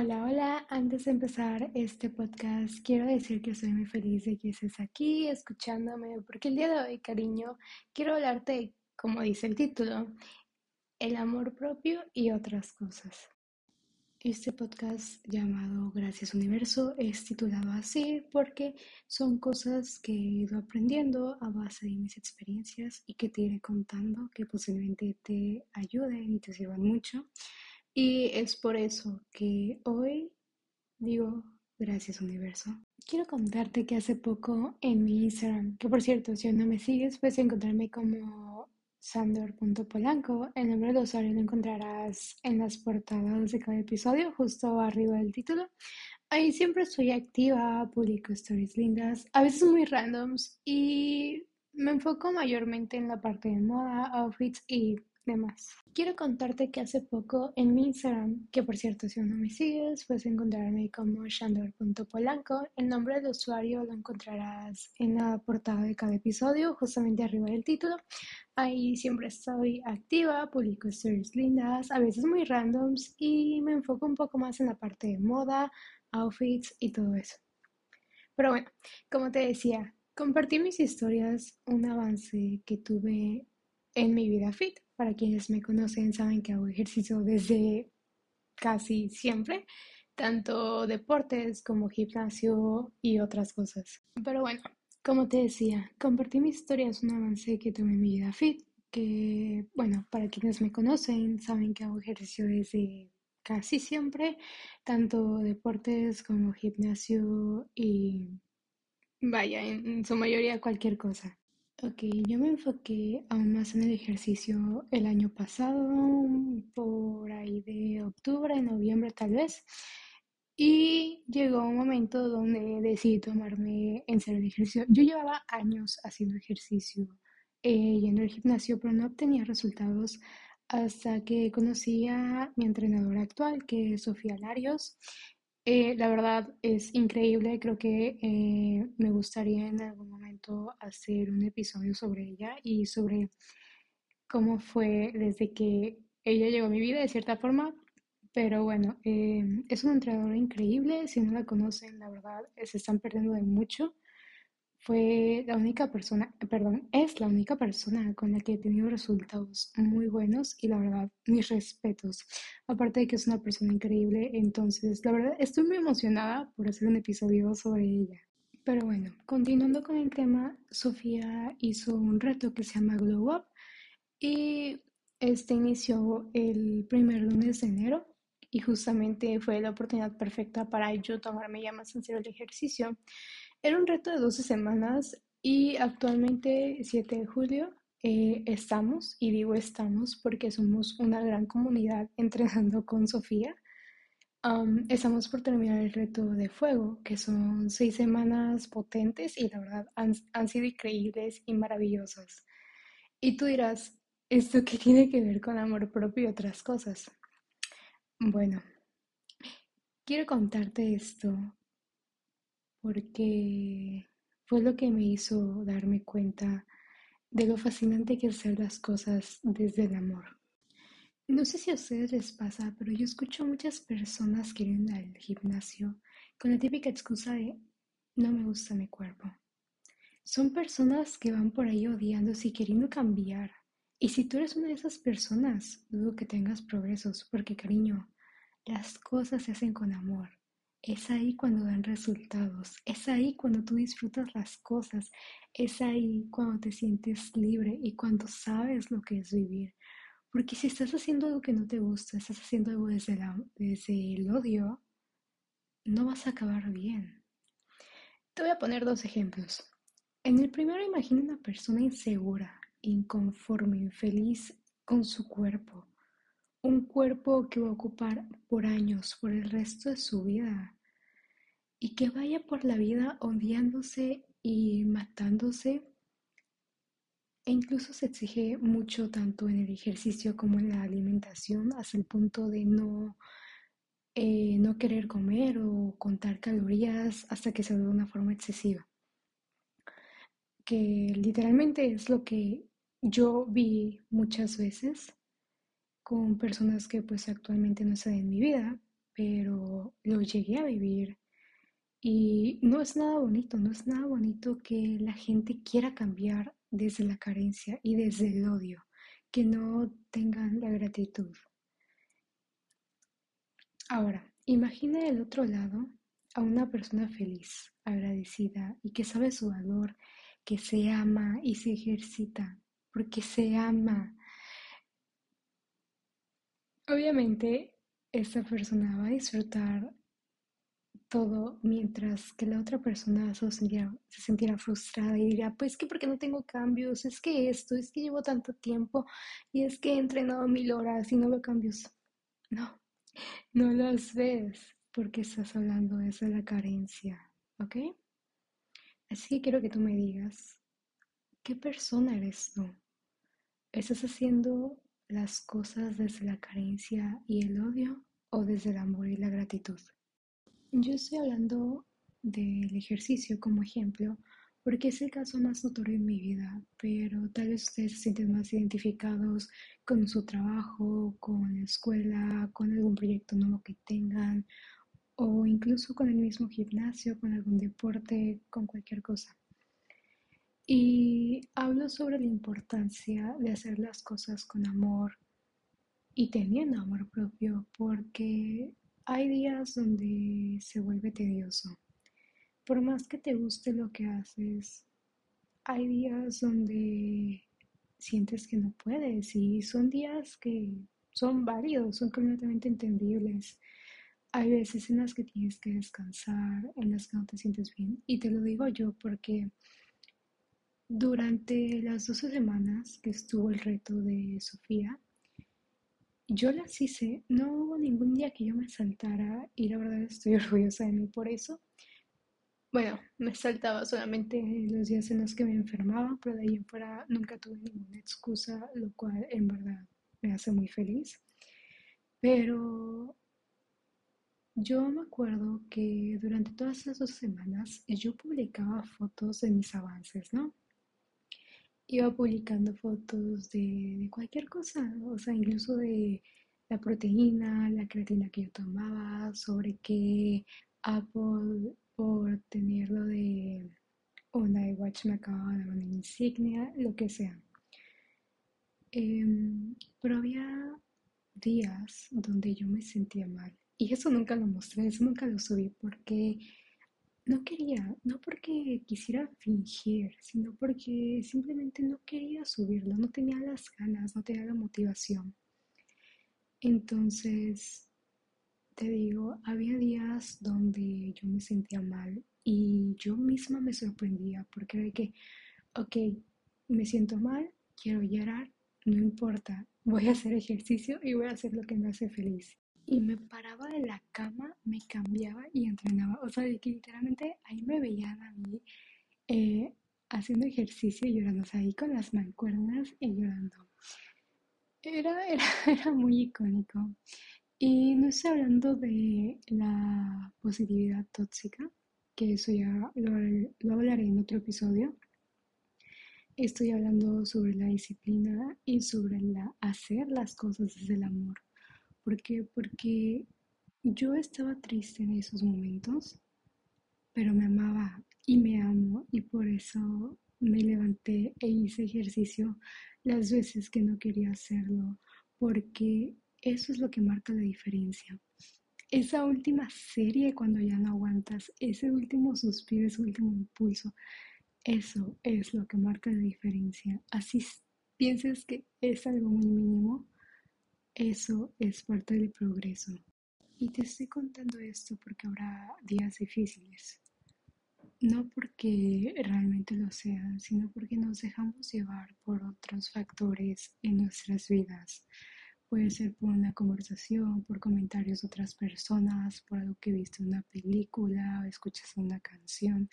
Hola, hola. Antes de empezar este podcast, quiero decir que estoy muy feliz de que estés aquí escuchándome, porque el día de hoy, cariño, quiero hablarte, como dice el título, el amor propio y otras cosas. Este podcast llamado Gracias Universo es titulado así porque son cosas que he ido aprendiendo a base de mis experiencias y que te iré contando que posiblemente te ayuden y te sirvan mucho. Y es por eso que hoy digo gracias universo. Quiero contarte que hace poco en mi Instagram, que por cierto, si aún no me sigues, puedes encontrarme como sandor.polanco. El nombre del usuario lo encontrarás en las portadas de cada episodio, justo arriba del título. Ahí siempre estoy activa, publico stories lindas, a veces muy randoms y me enfoco mayormente en la parte de moda, outfits y demás. Quiero contarte que hace poco en mi Instagram, que por cierto si aún no me sigues, puedes encontrarme como shandor.polanco. El nombre del usuario lo encontrarás en la portada de cada episodio, justamente arriba del título. Ahí siempre estoy activa, publico stories lindas, a veces muy randoms y me enfoco un poco más en la parte de moda, outfits y todo eso. Pero bueno, como te decía, compartí mis historias, un avance que tuve en mi vida fit. Para quienes me conocen saben que hago ejercicio desde casi siempre, tanto deportes como gimnasio y otras cosas. Pero bueno, como te decía, compartí mi historia, es un avance que tuve en mi vida fit, que bueno, para quienes me conocen saben que hago ejercicio desde casi siempre, tanto deportes como gimnasio y vaya, en su mayoría cualquier cosa. Ok, yo me enfoqué aún más en el ejercicio el año pasado, por ahí de octubre, noviembre tal vez, y llegó un momento donde decidí tomarme en serio el ejercicio. Yo llevaba años haciendo ejercicio, eh, yendo al gimnasio, pero no obtenía resultados hasta que conocí a mi entrenadora actual, que es Sofía Larios, eh, la verdad es increíble, creo que eh, me gustaría en algún momento hacer un episodio sobre ella y sobre cómo fue desde que ella llegó a mi vida de cierta forma, pero bueno, eh, es una entrenadora increíble, si no la conocen, la verdad, se están perdiendo de mucho. Fue la única persona, perdón, es la única persona con la que he tenido resultados muy buenos y la verdad, mis respetos. Aparte de que es una persona increíble, entonces la verdad estoy muy emocionada por hacer un episodio sobre ella. Pero bueno, continuando con el tema, Sofía hizo un reto que se llama Glow Up y este inició el primer lunes de enero y justamente fue la oportunidad perfecta para yo tomarme ya más en serio el ejercicio. Era un reto de 12 semanas y actualmente, 7 de julio, eh, estamos, y digo estamos porque somos una gran comunidad entrenando con Sofía. estamos por terminar el reto de fuego, que son seis semanas potentes y la verdad han, han sido increíbles y maravillosas. Y tú dirás, ¿esto qué tiene que ver con amor propio y otras cosas? Bueno, quiero contarte esto porque fue lo que me hizo darme cuenta de lo fascinante que es hacer las cosas desde el amor. No sé si a ustedes les pasa, pero yo escucho muchas personas que ir al gimnasio con la típica excusa de no me gusta mi cuerpo. Son personas que van por ahí odiándose y queriendo cambiar. Y si tú eres una de esas personas, dudo que tengas progresos, porque cariño, las cosas se hacen con amor. Es ahí cuando dan resultados, es ahí cuando tú disfrutas las cosas, es ahí cuando te sientes libre y cuando sabes lo que es vivir. Porque si estás haciendo algo que no te gusta, estás haciendo algo desde, el odio, no vas a acabar bien. Te voy a poner dos ejemplos. En el primero imagina una persona insegura, inconforme, infeliz con su cuerpo un cuerpo que va a ocupar por años, por el resto de su vida, y que vaya por la vida odiándose y matándose. E incluso se exige mucho tanto en el ejercicio como en la alimentación, hasta el punto de no, eh, no querer comer o contar calorías hasta que se ve de una forma excesiva. Que literalmente es lo que yo vi muchas veces con personas que pues actualmente no están en mi vida, pero lo llegué a vivir y no es nada bonito, no es nada bonito que la gente quiera cambiar desde la carencia y desde el odio, que no tengan la gratitud. Ahora, imagina del otro lado a una persona feliz, agradecida y que sabe su valor, que se ama y se ejercita, porque se ama. Obviamente, esta persona va a disfrutar todo mientras que la otra persona se sentirá, frustrada y dirá, pues que porque no tengo cambios, es que esto, es que llevo tanto tiempo y es que he entrenado mil horas y no veo cambios. No, no los ves porque estás hablando desde la carencia, ¿ok? Así que quiero que tú me digas, ¿qué persona eres tú? ¿Estás haciendo las cosas desde la carencia y el odio o desde el amor y la gratitud? Yo estoy hablando del ejercicio como ejemplo porque es el caso más notorio en mi vida, pero tal vez ustedes se sienten más identificados con su trabajo, con la escuela, con algún proyecto nuevo que tengan o incluso con el mismo gimnasio, con algún deporte, con cualquier cosa. Y hablo sobre la importancia de hacer las cosas con amor y teniendo amor propio, porque hay días donde se vuelve tedioso. Por más que te guste lo que haces, hay días donde sientes que no puedes y son días que son válidos, son completamente entendibles. Hay veces en las que tienes que descansar, en las que no te sientes bien. Y te lo digo yo porque durante las 12 semanas que estuvo el reto de Sofía, yo las hice, no hubo ningún día que yo me saltara y la verdad estoy orgullosa de mí por eso. Bueno, me saltaba solamente los días en los que me enfermaba, pero de ahí en fuera nunca tuve ninguna excusa, lo cual en verdad me hace muy feliz. Pero yo me acuerdo que durante todas esas dos semanas yo publicaba fotos de mis avances, ¿no? Iba publicando fotos de, cualquier cosa, o sea, incluso de la proteína, la creatina que yo tomaba, sobre qué Apple por tenerlo de una iWatch me acaba de dar una insignia, lo que sea. Em, pero había días donde yo me sentía mal y eso nunca lo mostré, eso nunca lo subí porque no quería, no porque quisiera fingir, sino porque simplemente no quería subirlo, no tenía las ganas, no tenía la motivación. Entonces, te digo, había días donde yo me sentía mal y yo misma me sorprendía porque era que, ok, me siento mal, quiero llorar, no importa, voy a hacer ejercicio y voy a hacer lo que me hace feliz y me paraba de la cama, me cambiaba y entrenaba. O sea, que literalmente ahí me veían a mí eh, haciendo ejercicio y llorando, o sea, ahí con las mancuernas y llorando. Era, era, era muy icónico. Y no estoy hablando de la positividad tóxica, que eso ya lo, lo hablaré en otro episodio. Estoy hablando sobre la disciplina y sobre la hacer las cosas desde el amor ¿Por qué? Porque yo estaba triste en esos momentos, pero me amaba y me amo y por eso me levanté e hice ejercicio las veces que no quería hacerlo, porque eso es lo que marca la diferencia. Esa última serie cuando ya no aguantas, ese último suspiro, ese último impulso, eso es lo que marca la diferencia. Así pienses que es algo muy mínimo, eso es parte del progreso. Y te estoy contando esto porque habrá días difíciles. No porque realmente lo sean, sino porque nos dejamos llevar por otros factores en nuestras vidas. Puede ser por una conversación, por comentarios de otras personas, por algo que viste en una película o escuchas una canción.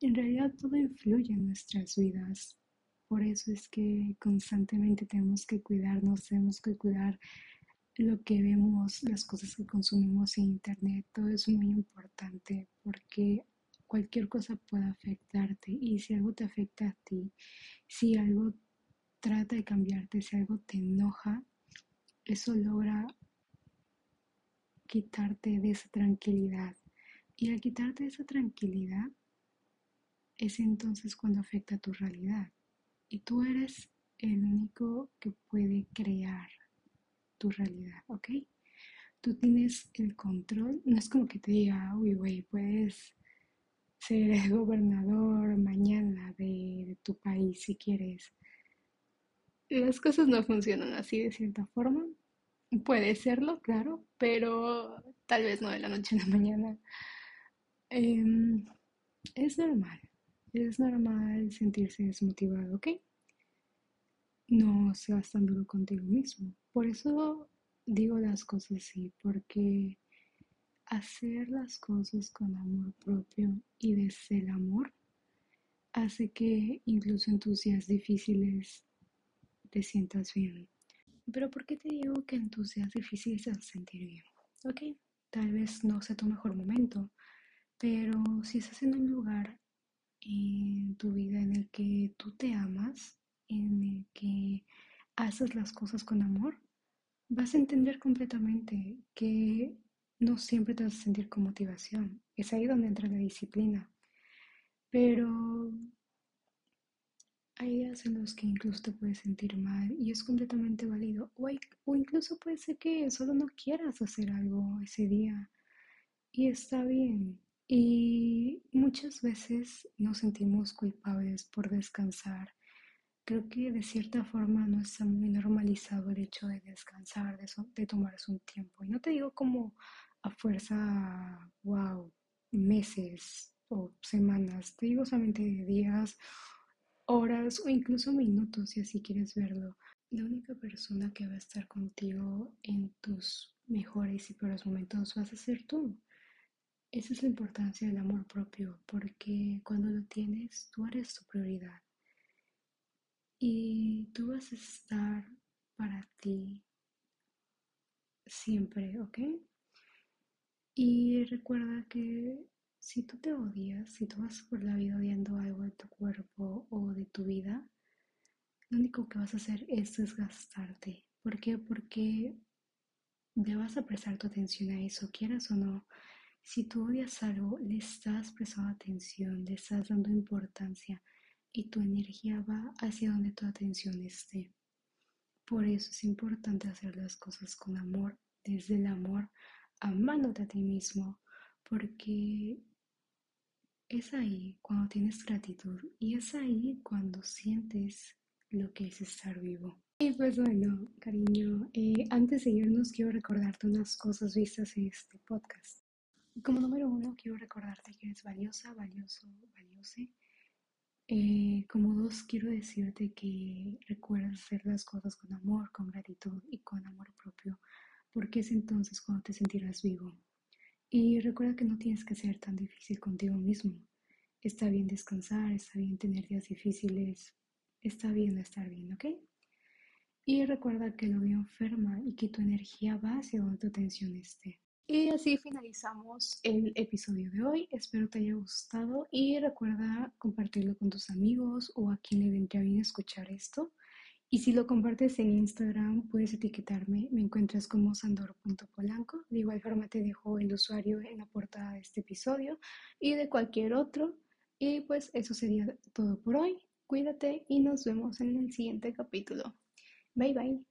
En realidad todo influye en nuestras vidas. Por eso es que constantemente tenemos que cuidarnos, tenemos que cuidar lo que vemos, las cosas que consumimos en Internet, todo es muy importante porque cualquier cosa puede afectarte y si algo te afecta a ti, si algo trata de cambiarte, si algo te enoja, eso logra quitarte de esa tranquilidad. Y al quitarte esa tranquilidad, es entonces cuando afecta tu realidad. Y tú eres el único que puede crear tu realidad, ¿ok? Tú tienes el control, no es como que te diga, uy, güey, puedes ser el gobernador mañana de, tu país si quieres. Las cosas no funcionan así de cierta forma. Puede serlo, claro, pero tal vez no de la noche a la mañana. Eh, es normal, es normal sentirse desmotivado, ¿ok? No seas tan duro contigo mismo. Por eso digo las cosas así, porque hacer las cosas con amor propio y desde el amor hace que incluso en tus días difíciles te sientas bien. Pero ¿por qué te digo que en tus días difíciles te vas sentir bien? Ok, tal vez no sea tu mejor momento, pero si estás en un lugar en tu vida en el que tú te amas, en el que haces las cosas con amor, vas a entender completamente que no siempre te vas a sentir con motivación. Es ahí donde entra la disciplina. Pero hay días en los que incluso te puedes sentir mal y es completamente válido. O, o incluso puede ser que solo no quieras hacer algo ese día. Y está bien. Y muchas veces nos sentimos culpables por descansar. Creo que de cierta forma no está muy normalizado el hecho de descansar, de, so, de tomarse un tiempo. Y no te digo como a fuerza, wow, meses o semanas, te digo solamente días, horas o incluso minutos si así quieres verlo. La única persona que va a estar contigo en tus mejores y peores momentos vas a ser tú. Esa es la importancia del amor propio, porque cuando lo tienes, tú eres tu prioridad. Y tú vas a estar para ti siempre, ¿ok? Y recuerda que si tú te odias, si tú vas por la vida odiando algo de tu cuerpo o de tu vida, lo único que vas a hacer es desgastarte. ¿Por qué? Porque le vas a prestar tu atención a eso, quieras o no. Si tú odias algo, le estás prestando atención, le estás dando importancia y tu energía va hacia donde tu atención esté. Por eso es importante hacer las cosas con amor, desde el amor, amándote a ti mismo, porque es ahí cuando tienes gratitud y es ahí cuando sientes lo que es estar vivo. Y pues bueno, cariño, eh, antes de irnos quiero recordarte unas cosas vistas en este podcast. Como número uno, quiero recordarte que eres valiosa, valioso, valiose. Eh, como dos, quiero decirte que recuerdas hacer las cosas con amor, con gratitud y con amor propio, porque es entonces cuando te sentirás vivo. Y recuerda que no tienes que ser tan difícil contigo mismo. Está bien descansar, está bien tener días difíciles, está bien estar bien, ¿ok? Y recuerda que lo veo enferma y que tu energía va hacia donde tu atención esté. Y así finalizamos el episodio de hoy. Espero te haya gustado y recuerda compartirlo con tus amigos o a quien le vendría bien escuchar esto. Y si lo compartes en Instagram, puedes etiquetarme. Me encuentras como sandor.polanco. De igual forma te dejo el usuario en la portada de este episodio y de cualquier otro. Y pues eso sería todo por hoy. Cuídate y nos vemos en el siguiente capítulo. Bye bye.